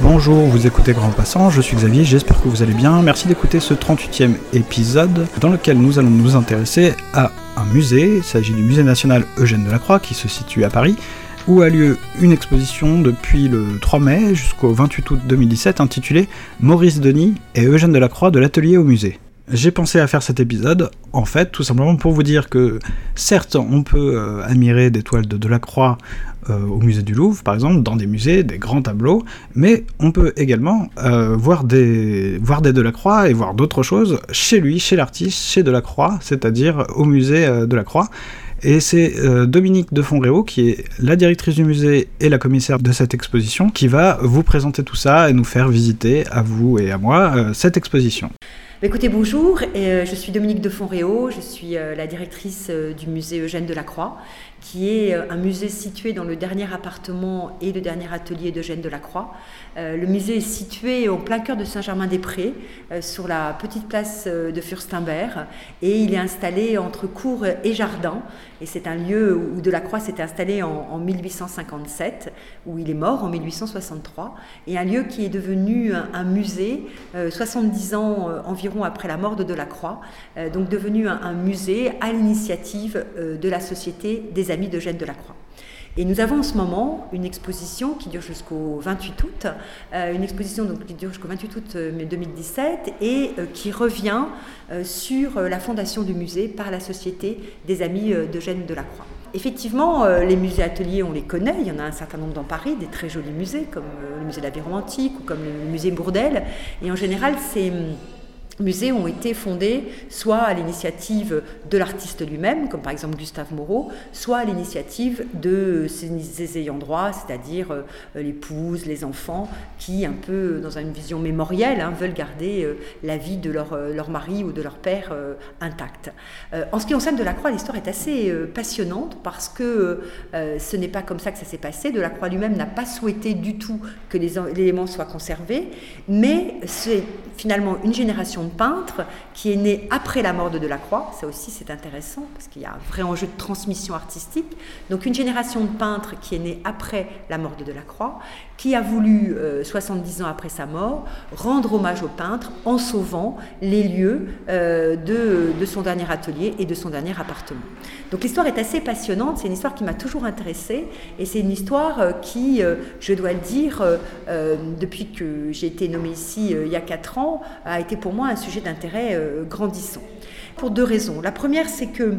Bonjour, vous écoutez Grand Passant, je suis Xavier, j'espère que vous allez bien. Merci d'écouter ce 38e épisode dans lequel nous allons nous intéresser à un musée. Il s'agit du Musée national Eugène Delacroix qui se situe à Paris, où a lieu une exposition depuis le 3 mai jusqu'au 28 août 2017 intitulée Maurice Denis et Eugène Delacroix de l'atelier au musée. J'ai pensé à faire cet épisode, en fait, tout simplement pour vous dire que, certes, on peut euh, admirer des toiles de Delacroix euh, au musée du Louvre, par exemple, dans des musées, des grands tableaux, mais on peut également euh, voir, des, voir des Delacroix et voir d'autres choses chez lui, chez l'artiste, chez Delacroix, c'est-à-dire au musée de Croix. Et c'est Dominique de Fonréau, qui est la directrice du musée et la commissaire de cette exposition, qui va vous présenter tout ça et nous faire visiter, à vous et à moi, cette exposition. Bah, écoutez, bonjour, euh, je suis Dominique de Fonréau, je suis euh, la directrice euh, du musée Eugène Delacroix, qui est un musée situé dans le dernier appartement et le dernier atelier d'Eugène Delacroix. Le musée est situé au plein cœur de Saint-Germain-des-Prés, sur la petite place de Furstenberg, et il est installé entre cour et jardin. Et c'est un lieu où Delacroix s'est installé en, 1857, où il est mort en 1863, et un lieu qui est devenu un, musée 70 ans environ après la mort de Delacroix, euh, donc devenu un, musée à l'initiative euh, de la Société des Amis d'Eugène Delacroix. Et nous avons en ce moment une exposition qui dure jusqu'au 28 août, euh, une exposition qui dure jusqu'au 28 août 2017 et qui revient sur la fondation du musée par la Société des Amis d'Eugène Delacroix. Effectivement, les musées ateliers, on les connaît. Il y en a un certain nombre dans Paris, des très jolis musées, comme le musée de l'Aviron Antique ou comme le musée Bourdelle. Et en général, c'est musées ont été fondés soit à l'initiative de l'artiste lui-même, comme par exemple Gustave Moreau, soit à l'initiative de ses, ayants droit, c'est-à-dire euh, l'épouse, les enfants, qui, un peu dans une vision mémorielle, hein, veulent garder euh, la vie de leur, euh, leur, mari ou de leur père intacte. en ce qui concerne Delacroix, l'histoire est assez passionnante parce que ce n'est pas comme ça que ça s'est passé. Delacroix lui-même n'a pas souhaité du tout que les éléments soient conservés, mais c'est finalement une génération peintre qui est né après la mort de Delacroix. Ça aussi, c'est intéressant parce qu'il y a un vrai enjeu de transmission artistique. Donc, une génération de peintres qui est née après la mort de Delacroix, qui a voulu, 70 euh, ans après sa mort, rendre hommage au peintre en sauvant les lieux euh, de, de, son dernier atelier et de son dernier appartement. Donc l'histoire est assez passionnante, c'est une histoire qui m'a toujours intéressée et c'est une histoire euh, qui, je dois le dire, depuis que j'ai été nommée ici il y a 4 ans, a été pour moi un sujet d'intérêt grandissant. Pour deux raisons. La première, c'est que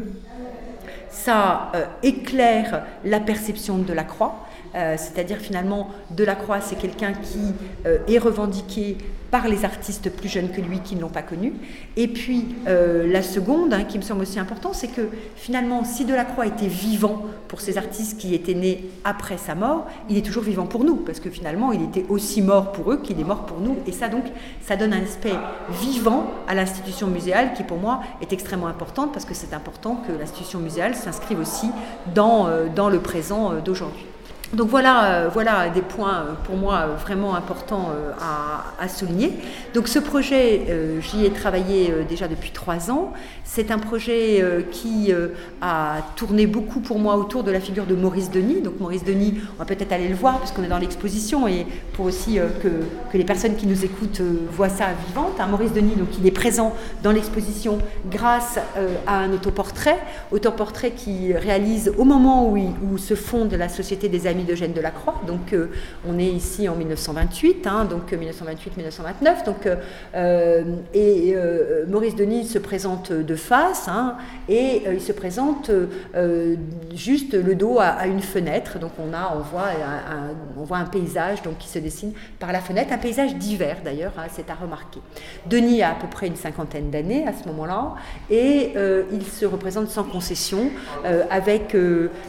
ça éclaire la perception de la croix euh, c'est-à-dire finalement Delacroix, c'est quelqu'un qui euh, est revendiqué par les artistes plus jeunes que lui qui ne l'ont pas connu. Et puis euh, la seconde, hein, qui me semble aussi important, c'est que finalement, si Delacroix était vivant pour ces artistes qui étaient nés après sa mort, il est toujours vivant pour nous, parce que finalement, il était aussi mort pour eux qu'il est mort pour nous. Et ça, donc, ça donne un aspect vivant à l'institution muséale qui, pour moi, est extrêmement importante, parce que c'est important que l'institution muséale s'inscrive aussi dans le présent d'aujourd'hui. Donc voilà, euh, voilà des points euh, pour moi euh, vraiment importants à, souligner. Donc ce projet, j'y ai travaillé déjà depuis trois ans. C'est un projet qui a tourné beaucoup pour moi autour de la figure de Maurice Denis. Donc Maurice Denis, on va peut-être aller le voir puisqu'on est dans l'exposition et pour aussi que, les personnes qui nous écoutent voient ça vivante. Hein, Maurice Denis, donc il est présent dans l'exposition grâce à un autoportrait, autoportrait qui réalise au moment où, où se fonde la Société des Amis de d'Eugène Delacroix. Donc euh, on est ici en 1928, hein, donc 1928-1929. Euh, donc, euh, et Maurice Denis se présente de face hein, et il se présente juste le dos à, une fenêtre. Donc on, a, on, voit un, on voit un paysage donc, qui se dessine par la fenêtre, un paysage d'hiver d'ailleurs, hein, c'est à remarquer. Denis a à peu près une cinquantaine d'années à ce moment-là et il se représente sans concession avec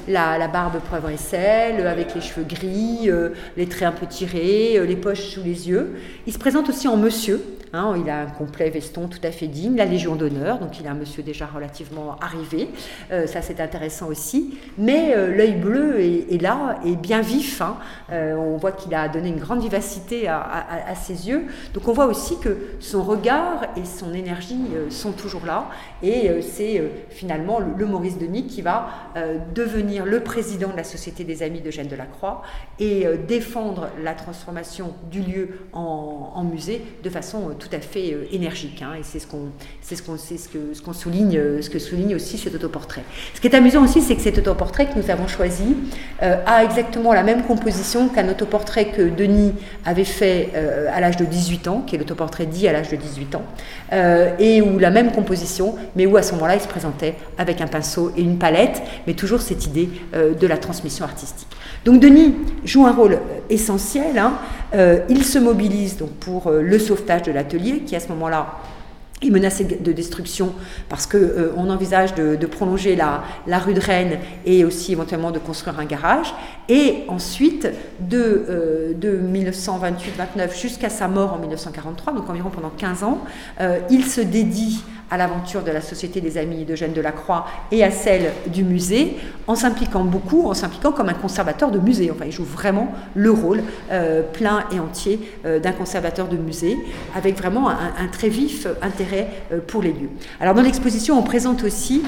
la, la, barbe poivre et sel, avec les cheveux gris, les traits un peu tirés, les poches sous les yeux. Il se présente aussi en monsieur, Hein, il a un complet veston tout à fait digne, la Légion d'honneur, donc il est un monsieur déjà relativement arrivé. Euh, ça, c'est intéressant aussi. Mais euh, l'œil bleu est, là, est bien vif. Hein. Euh, on voit qu'il a donné une grande vivacité à, ses yeux. Donc on voit aussi que son regard et son énergie sont toujours là. Et c'est finalement le, Maurice Denis qui va devenir le président de la Société des Amis de Gênes de la Croix et défendre la transformation du lieu en, en musée de façon tout à fait euh, énergique. Hein, et c'est ce qu'on que souligne euh, ce souligne aussi cet autoportrait. Ce qui est amusant aussi, c'est que cet autoportrait que nous avons choisi euh, a exactement la même composition qu'un autoportrait que Denis avait fait à l'âge de 18 ans, qui est l'autoportrait dit à l'âge de 18 ans, et où la même composition, mais où à ce moment-là il se présentait avec un pinceau et une palette, mais toujours cette idée de la transmission artistique. Donc Denis joue un rôle essentiel. Hein. il se mobilise donc pour le sauvetage de la qui à ce moment-là est menacé de destruction parce qu'on euh, on envisage de, prolonger la, rue de Rennes et aussi éventuellement de construire un garage. Et ensuite, de, euh, de 1928-29 jusqu'à sa mort en 1943, donc environ pendant 15 ans, euh, il se dédie à l'aventure de la Société des Amis d'Eugène Delacroix et à celle du musée, en s'impliquant beaucoup, en s'impliquant comme un conservateur de musée. Enfin, il joue vraiment le rôle euh, plein et entier euh, d'un conservateur de musée, avec vraiment un, très vif intérêt euh, pour les lieux. Alors, dans l'exposition, on présente aussi,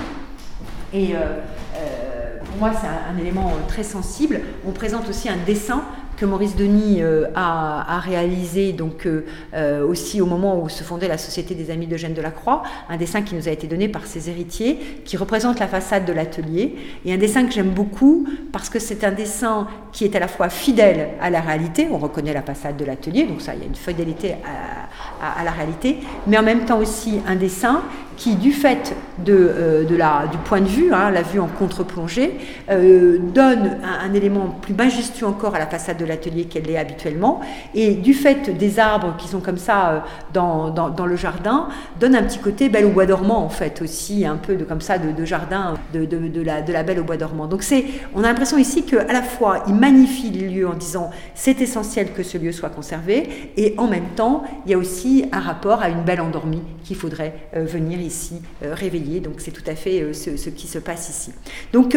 et pour moi c'est un, élément très sensible, on présente aussi un dessin que Maurice Denis euh, a, réalisé donc euh, euh, aussi au moment où se fondait la Société des Amis d'Eugène Delacroix, un dessin qui nous a été donné par ses héritiers, qui représente la façade de l'atelier, et un dessin que j'aime beaucoup parce que c'est un dessin qui est à la fois fidèle à la réalité, on reconnaît la façade de l'atelier, donc ça, il y a une fidélité à, la réalité, mais en même temps aussi un dessin qui, du fait de, la, du point de vue, hein, la vue en contre-plongée, donne un, élément plus majestueux encore à la façade de l'atelier qu'elle est habituellement. Et du fait des arbres qui sont comme ça euh, dans, dans, le jardin, donne un petit côté belle au bois dormant, en fait, aussi, un peu de, comme ça, de, jardin de, de, la, de la belle au bois dormant. Donc c'est, on a l'impression ici qu'à la fois, il magnifie les lieux en disant c'est essentiel que ce lieu soit conservé, et en même temps, il y a aussi un rapport à une belle endormie qu'il faudrait euh, venir ici euh, réveiller. Donc c'est tout à fait ce, ce, qui se passe ici. Donc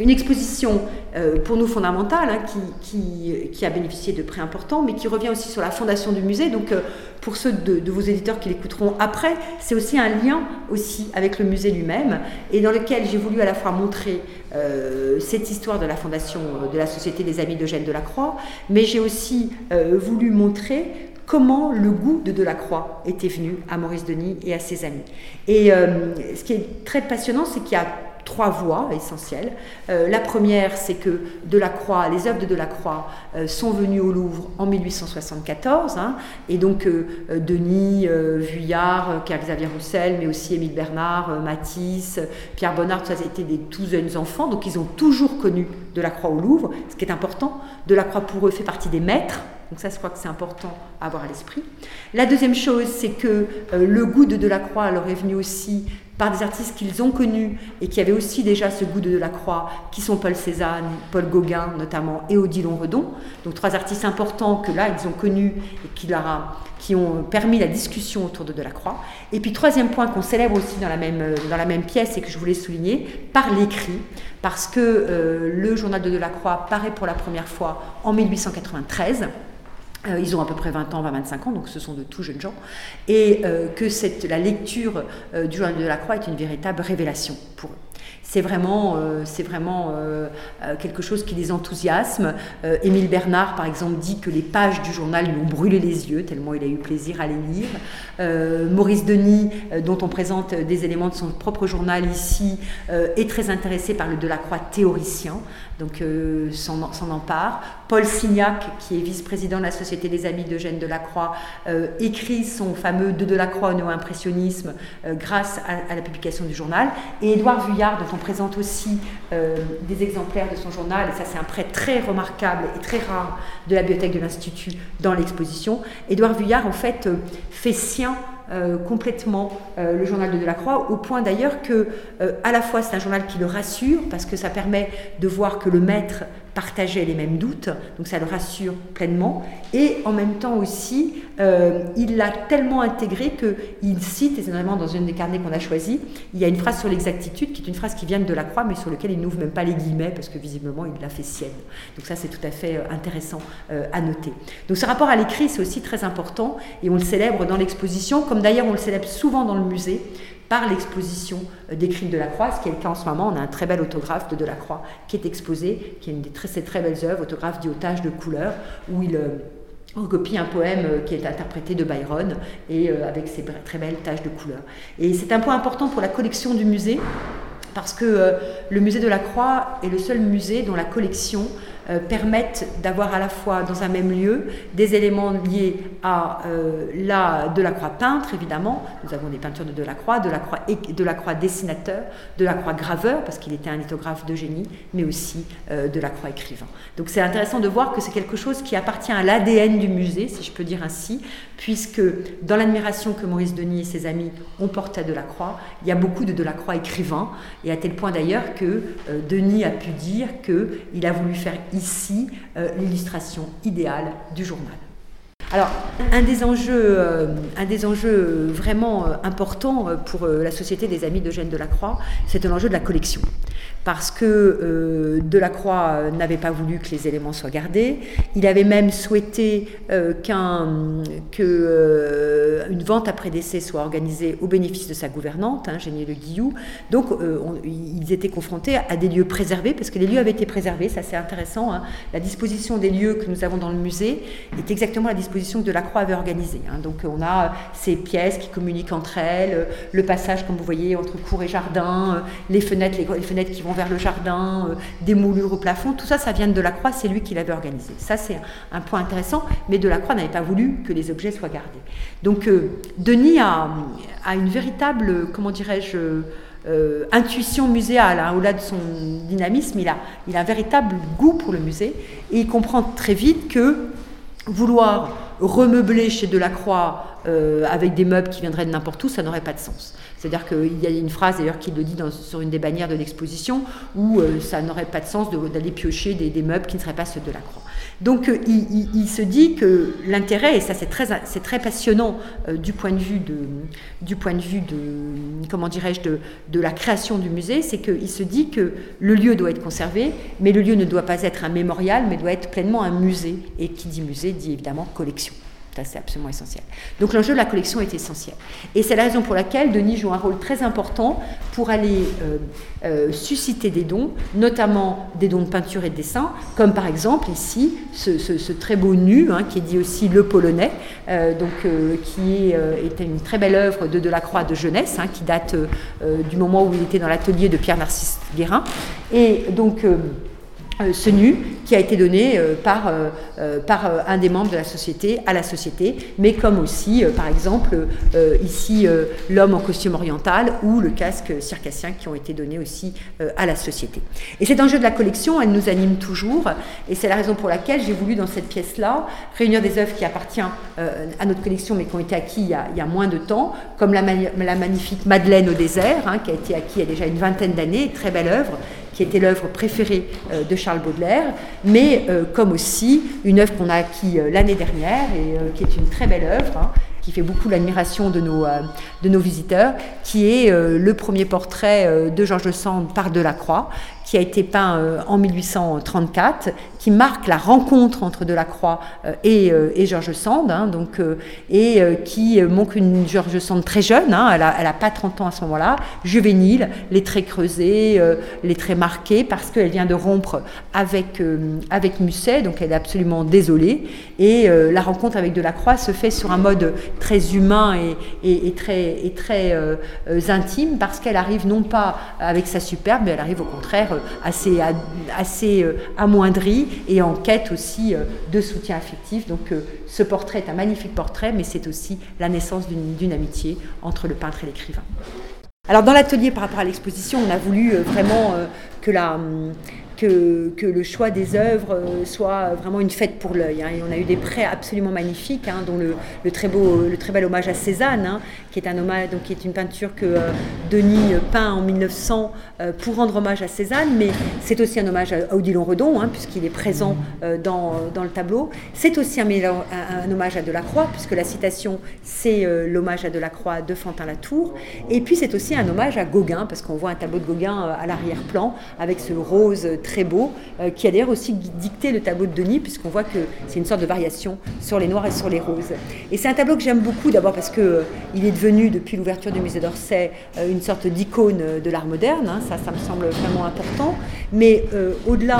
une exposition euh, pour nous fondamentale, hein, qui, a bénéficié de prix importants, mais qui revient aussi sur la fondation du musée. Donc, euh, pour ceux de, vos éditeurs qui l'écouteront après, c'est aussi un lien aussi avec le musée lui-même, et dans lequel j'ai voulu à la fois montrer euh, cette histoire de la fondation de la Société des Amis d'Eugène Delacroix, mais j'ai aussi voulu montrer comment le goût de Delacroix était venu à Maurice Denis et à ses amis. Et ce qui est très passionnant, c'est qu'il y a trois voies essentielles. Euh, la première, c'est que Delacroix, les œuvres de Delacroix euh, sont venues au Louvre en 1874, hein, et donc euh, Denis, Vuillard, Xavier Roussel, mais aussi Émile Bernard, Matisse, Pierre Bonnard, ça été des tout jeunes enfants, donc ils ont toujours connu Delacroix au Louvre, ce qui est important. Delacroix pour eux fait partie des maîtres donc ça, je crois que c'est important à avoir à l'esprit. La deuxième chose, c'est que le goût de Delacroix leur est venu aussi par des artistes qu'ils ont connus et qui avaient aussi déjà ce goût de Delacroix, qui sont Paul Cézanne, Paul Gauguin notamment, et Odilon Redon. Donc trois artistes importants que là, ils ont connus et qui, leur qui ont permis la discussion autour de Delacroix. Et puis troisième point qu'on célèbre aussi dans la même, dans la même pièce et que je voulais souligner, par l'écrit, parce que euh, le journal de Delacroix paraît pour la première fois en 1893. Euh, ils ont à peu près 20 ans, 20-25 ans, donc ce sont de tout jeunes gens, et euh, que cette, la lecture euh, du journal de la Croix est une véritable révélation pour eux c'est vraiment, c'est vraiment quelque chose qui les enthousiasme. Émile Bernard, par exemple, dit que les pages du journal lui ont brûlé les yeux, tellement il a eu plaisir à les lire. Maurice Denis, dont on présente des éléments de son propre journal ici, est très intéressé par le Delacroix théoricien, donc s'en empare. Paul Signac, qui est vice-président de la Société des Amis d'Eugène Delacroix, écrit son fameux De Delacroix au néo-impressionnisme grâce à, la publication du journal. Et Édouard Vuillard, dont on présente aussi euh, des exemplaires de son journal, et ça c'est un prêt très remarquable et très rare de la bibliothèque de l'Institut dans l'exposition. Édouard Vuillard en fait euh, fait sien euh, complètement le journal de Delacroix, au point d'ailleurs que à la fois c'est un journal qui le rassure parce que ça permet de voir que le maître partageaient les mêmes doutes, donc ça le rassure pleinement. Et en même temps aussi, euh, il l'a tellement intégré qu'il cite, et c'est vraiment dans une des carnets qu'on a choisi, il y a une phrase sur l'exactitude qui est une phrase qui vient de Delacroix, mais sur laquelle il n'ouvre même pas les guillemets, parce que visiblement il l'a fait sienne. Donc ça c'est tout à fait euh, intéressant euh, à noter. Donc ce rapport à l'écrit c'est aussi très important, et on le célèbre dans l'exposition, comme d'ailleurs on le célèbre souvent dans le musée, par l'exposition euh, d'écrits de Delacroix, ce qui est le cas en ce moment. On a un très bel autographe de Delacroix qui est exposé, qui est une des très, très belles œuvres, autographe dit de couleurs, où il euh, recopie un poème euh, qui est interprété de Byron et avec ses très belles taches de couleurs. Et c'est un point important pour la collection du musée parce que le musée de la Croix est le seul musée dont la collection euh, permettent d'avoir à la fois dans un même lieu des éléments liés à euh, la Delacroix peintre, évidemment. Nous avons des peintures de Delacroix, Delacroix, Delacroix dessinateur, Delacroix graveur, parce qu'il était un lithographe de génie, mais aussi euh, Delacroix écrivain. Donc c'est intéressant de voir que c'est quelque chose qui appartient à l'ADN du musée, si je peux dire ainsi, puisque dans l'admiration que Maurice Denis et ses amis ont portée à Delacroix, il y a beaucoup de Delacroix écrivains, et à tel point d'ailleurs que euh, Denis a pu dire qu'il a voulu faire ici euh, l'illustration idéale du journal. Alors, un des enjeux, euh, un des enjeux vraiment importants pour la Société des Amis d'Eugène Delacroix, c'est l'enjeu de la collection parce que euh, Delacroix n'avait pas voulu que les éléments soient gardés. Il avait même souhaité euh, euh, vente après décès soit organisée au bénéfice de sa gouvernante, hein, Génie Le Guillou. Donc ils étaient confrontés à des lieux préservés, parce que les lieux avaient été préservés, ça c'est intéressant. Hein. La disposition des lieux que nous avons dans le musée est exactement la disposition que Delacroix avait organisée. Hein. Donc on a ces pièces qui communiquent entre elles, le passage, comme vous voyez, entre cour et jardin, les fenêtres, les fenêtres qui vont vers le jardin, euh, des moulures au plafond, tout ça, ça vient de Delacroix, c'est lui qui l'avait organisé. Ça, c'est un point intéressant, mais Delacroix n'avait pas voulu que les objets soient gardés. Donc, euh, Denis a, une véritable, comment dirais-je, euh, intuition muséale, hein, au-delà de son dynamisme, il a, il a un véritable goût pour le musée, et il comprend très vite que vouloir remeubler chez Delacroix avec des meubles qui viendraient de n'importe où, ça n'aurait pas de sens. C'est-à-dire qu'il y a une phrase d'ailleurs qui le dit sur une des bannières de l'exposition où euh, ça n'aurait pas de sens d'aller piocher des, meubles qui ne seraient pas ceux de la croix. Donc euh, il, se dit que l'intérêt, et ça c'est très, passionnant euh, du point de vue de, du point de, vue comment dirais-je, de la création du musée, c'est qu'il se dit que le lieu doit être conservé, mais le lieu ne doit pas être un mémorial, mais doit être pleinement un musée. Et qui dit musée dit évidemment collection c'est absolument essentiel. Donc l'enjeu de la collection est essentiel. Et c'est la raison pour laquelle Denis joue un rôle très important pour aller euh, euh, susciter des dons, notamment des dons de peinture et de dessin, comme par exemple ici ce, très beau nu, hein, qui est dit aussi le polonais, euh, donc, qui est, une très belle œuvre de Delacroix de jeunesse, hein, qui date du moment où il était dans l'atelier de Pierre-Narcisse Guérin. Et donc ce nu qui a été donné euh, par, euh, par un des membres de la société à la société, mais comme aussi, par exemple, ici, l'homme en costume oriental ou le casque circassien qui ont été donnés aussi à la société. Et cet enjeu de la collection, elle nous anime toujours, et c'est la raison pour laquelle j'ai voulu, dans cette pièce-là, réunir des œuvres qui appartiennent à notre collection, mais qui ont été acquises il y a, moins de temps, comme la, la magnifique Madeleine au désert, hein, qui a été acquise il y a déjà une vingtaine d'années, très belle œuvre, qui était l'œuvre préférée euh, de Charles Baudelaire, mais euh, comme aussi une œuvre qu'on a acquis euh, l'année dernière et qui est une très belle œuvre. Hein, qui fait beaucoup l'admiration de nos, visiteurs, qui est le premier portrait de Georges Sand par Delacroix, qui a été peint en 1834, qui marque la rencontre entre Delacroix euh, et, euh, et Georges Sand, hein, donc, et qui montre une Georges Sand très jeune, hein, elle n'a pas 30 ans à ce moment-là, juvénile, les traits creusés, les traits marqués, parce qu'elle vient de rompre avec, avec Musset, donc elle est absolument désolée, et la rencontre avec Delacroix se fait sur un mode très humain et, très, très intime, parce qu'elle arrive non pas avec sa superbe, mais elle arrive au contraire euh, assez, assez euh, amoindri et en quête aussi euh, de soutien affectif. Donc ce portrait est un magnifique portrait, mais c'est aussi la naissance d'une amitié entre le peintre et l'écrivain. Alors dans l'atelier par rapport à l'exposition, on a voulu vraiment que la, que, le choix des œuvres soit vraiment une fête pour l'œil. Hein. On a eu des prêts absolument magnifiques, hein, dont le, très beau, le très bel hommage à Cézanne, hein, qui est un hommage, donc qui est une peinture que Denis peint en 1900 pour rendre hommage à Cézanne, mais c'est aussi un hommage à Odilon Redon, puisqu'il est présent dans, dans, le tableau. C'est aussi un, hommage à Delacroix, puisque la citation, c'est l'hommage à Delacroix de Fantin-Latour. Et puis c'est aussi un hommage à Gauguin, parce qu'on voit un tableau de Gauguin à l'arrière-plan, avec ce rose très beau, qui a d'ailleurs aussi dicté le tableau de Denis, puisqu'on voit que c'est une sorte de variation sur les noirs et sur les roses. Et c'est un tableau que j'aime beaucoup, d'abord parce qu'il euh, il est devenu, depuis l'ouverture du musée d'Orsay, euh, une sorte d'icône de l'art moderne, hein. ça, ça me semble vraiment important. Mais euh, au-delà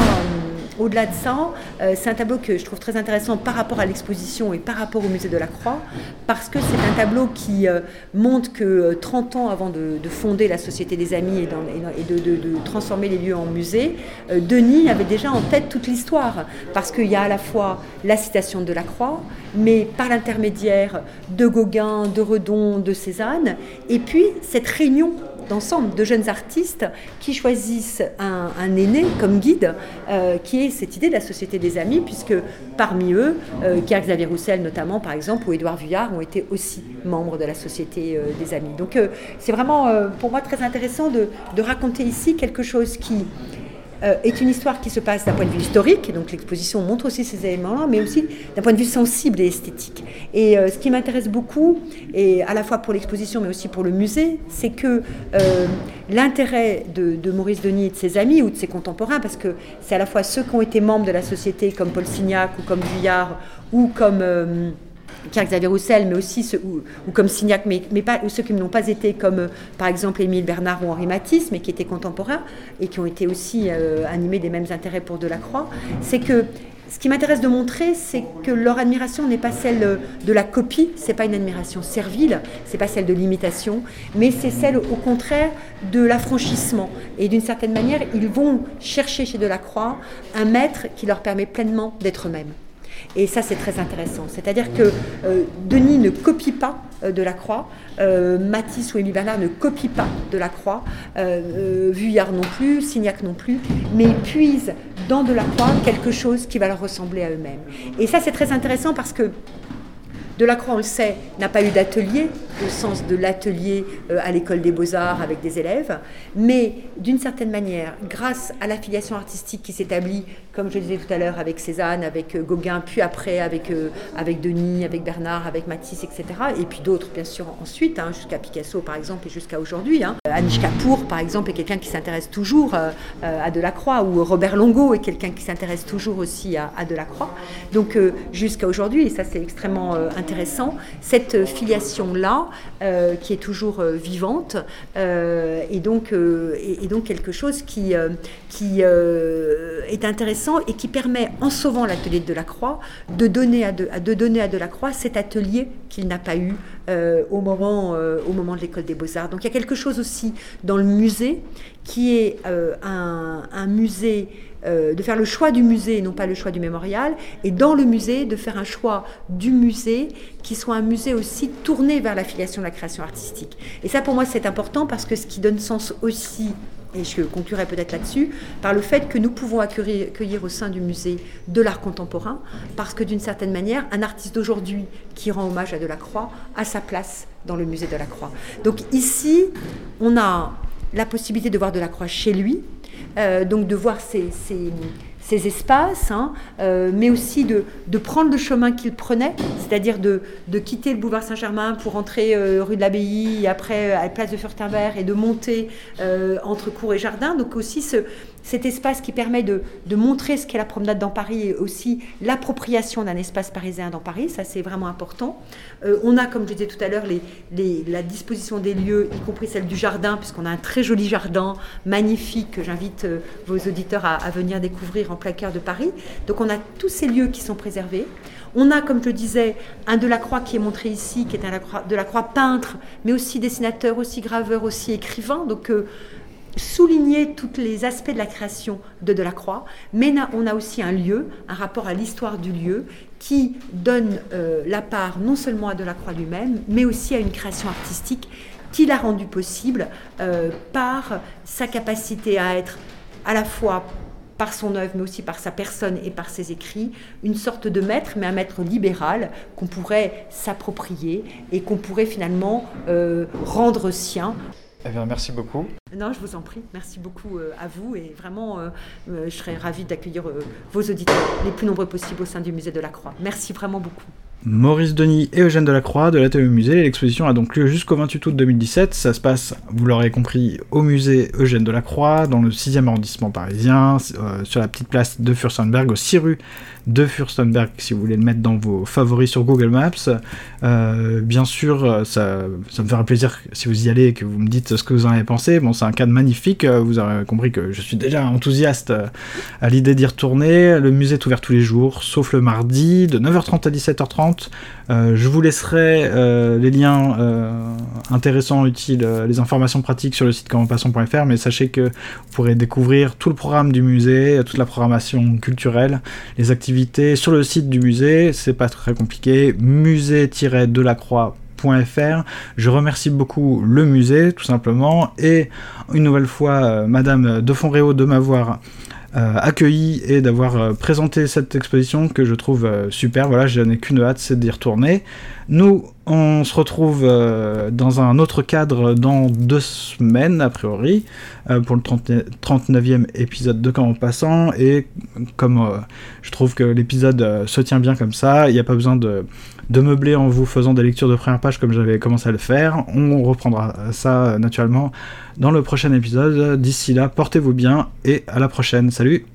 au-delà de ça, euh, c'est un tableau que je trouve très intéressant par rapport à l'exposition et par rapport au musée de la Croix, parce que c'est un tableau qui euh, montre que 30 euh, ans avant de, fonder la Société des Amis et, de, transformer les lieux en musée, Denis avait déjà en tête toute l'histoire, parce qu'il y a à la fois la citation de la Croix, mais par l'intermédiaire de Gauguin, de Redon, de Cézanne, et puis cette réunion d'ensemble de jeunes artistes qui choisissent un, aîné comme guide, euh, qui est cette idée de la société des amis, puisque parmi eux, euh, Xavier Roussel notamment, par exemple, ou Édouard Vuillard ont été aussi membres de la société euh, des amis. Donc c'est vraiment pour moi très intéressant de raconter ici quelque chose qui euh, est une histoire qui se passe d'un point de vue historique, donc l'exposition montre aussi ces éléments-là, mais aussi d'un point de vue sensible et esthétique. Et euh, ce qui m'intéresse beaucoup, et à la fois pour l'exposition, mais aussi pour le musée, c'est que euh, l'intérêt de, Maurice Denis et de ses amis ou de ses contemporains, parce que c'est à la fois ceux qui ont été membres de la société, comme Paul Signac ou comme Vuillard, ou comme Pierre-Xavier Roussel, mais aussi ceux, ou, comme Signac, mais, pas, ceux qui n'ont pas été, comme euh, par exemple Émile Bernard ou Henri Matisse, mais qui étaient contemporains et qui ont été aussi euh, animés des mêmes intérêts pour Delacroix, c'est que ce qui m'intéresse de montrer, c'est que leur admiration n'est pas celle de la copie, c'est pas une admiration servile, c'est pas celle de l'imitation, mais c'est celle au contraire de l'affranchissement. Et d'une certaine manière, ils vont chercher chez Delacroix un maître qui leur permet pleinement d'être eux-mêmes. Et ça, c'est très intéressant. C'est-à-dire que euh, Denis ne copie pas euh, de la croix, euh, Matisse ou Émile Bernard ne copient pas de la croix, Vuillard non plus, Signac non plus, mais ils puisent dans de la croix quelque chose qui va leur ressembler à eux-mêmes. Et ça, c'est très intéressant parce que Delacroix, on le sait, n'a pas eu d'atelier, au sens de l'atelier euh, à l'école des beaux-arts avec des élèves, mais d'une certaine manière, grâce à l'affiliation artistique qui s'établit, comme je le disais tout à l'heure, avec Cézanne, avec euh, Gauguin, puis après avec, euh, avec Denis, avec Bernard, avec Matisse, etc., et puis d'autres, bien sûr, ensuite, hein, jusqu'à Picasso, par exemple, et jusqu'à aujourd'hui. Hein. Anish Kapoor, par exemple, est quelqu'un qui s'intéresse toujours à Delacroix, ou Robert Longo est quelqu'un qui s'intéresse toujours aussi à, Delacroix. Donc, jusqu'à aujourd'hui, et ça, c'est extrêmement intéressant, cette filiation-là, euh, qui est toujours euh, vivante, euh, et, donc, et, donc quelque chose qui, qui est intéressant et qui permet, en sauvant l'atelier de Delacroix, de donner à, de, de donner à Delacroix cet atelier qu'il n'a pas eu au, moment, au moment de l'école des beaux-arts. Donc il y a quelque chose aussi dans le musée qui est un, musée euh, de faire le choix du musée et non pas le choix du mémorial, et dans le musée, de faire un choix du musée qui soit un musée aussi tourné vers l'affiliation de la création artistique. Et ça, pour moi, c'est important parce que ce qui donne sens aussi et je conclurai peut-être là-dessus, par le fait que nous pouvons accueillir, au sein du musée de l'art contemporain, parce que d'une certaine manière, un artiste d'aujourd'hui qui rend hommage à Delacroix a sa place dans le musée de la Croix. Donc ici, on a la possibilité de voir Delacroix chez lui, euh, donc de voir ces, ces, espaces, hein, euh, mais aussi de, de, prendre le chemin qu'il prenait, c'est-à-dire de, de, quitter le boulevard Saint-Germain pour entrer euh, rue de l'Abbaye, après à la place de Furtenberg et de monter entre cours et jardin. Donc aussi ce, cet espace qui permet de, montrer ce qu'est la promenade dans Paris et aussi l'appropriation d'un espace parisien dans Paris, ça c'est vraiment important. Euh, on a, comme je disais tout à l'heure, la disposition des lieux, y compris celle du jardin, puisqu'on a un très joli jardin magnifique que j'invite euh, vos auditeurs à, venir découvrir en plein cœur de Paris. Donc on a tous ces lieux qui sont préservés. On a, comme je le disais, un Delacroix qui est montré ici, qui est un Delacroix peintre, mais aussi dessinateur, aussi graveur, aussi écrivain. Donc euh, souligner tous les aspects de la création de Delacroix, mais on a aussi un lieu, un rapport à l'histoire du lieu, qui donne euh, la part non seulement à Delacroix lui-même, mais aussi à une création artistique qu'il a rendue possible euh, par sa capacité à être à la fois par son œuvre, mais aussi par sa personne et par ses écrits, une sorte de maître, mais un maître libéral qu'on pourrait s'approprier et qu'on pourrait finalement euh, rendre sien. Eh merci beaucoup. Non, je vous en prie. Merci beaucoup euh, à vous et vraiment, euh, je serais ravie d'accueillir vos auditeurs les plus nombreux possibles au sein du musée de la Croix. Merci vraiment beaucoup. Maurice Denis et Eugène Delacroix de l'Atelier Musée. L'exposition a donc lieu jusqu'au 28 août 2017. Ça se passe, vous l'aurez compris, au musée Eugène Delacroix, dans le 6e arrondissement parisien, sur la petite place de Furstenberg, au 6 rue de Furstenberg, si vous voulez le mettre dans vos favoris sur Google Maps. Euh, bien sûr, ça, ça, me fera plaisir si vous y allez et que vous me dites ce que vous en avez pensé. Bon, c'est un cadre magnifique. Vous aurez compris que je suis déjà enthousiaste à l'idée d'y retourner. Le musée est ouvert tous les jours, sauf le mardi, de 9h30 à 17h30. Euh, je vous laisserai euh, les liens euh, intéressants, utiles, les informations pratiques sur le site commentpassons.fr, mais sachez que vous pourrez découvrir tout le programme du musée, toute la programmation culturelle, les activités sur le site du musée, c'est pas très compliqué, musée-delacroix.fr. Je remercie beaucoup le musée, tout simplement, et une nouvelle fois, Madame de Fonréau de m'avoir accueilli et d'avoir euh, présenté cette exposition que je trouve euh, super. Voilà, je n'ai qu'une hâte, c'est d'y retourner. Nous, on se retrouve dans un autre cadre dans deux semaines, a priori, pour le 39e épisode de Quand en passant. Et comme je trouve que l'épisode se tient bien comme ça, il n'y a pas besoin de, de meubler en vous faisant des lectures de première page comme j'avais commencé à le faire. On reprendra ça naturellement dans le prochain épisode. D'ici là, portez-vous bien et à la prochaine. Salut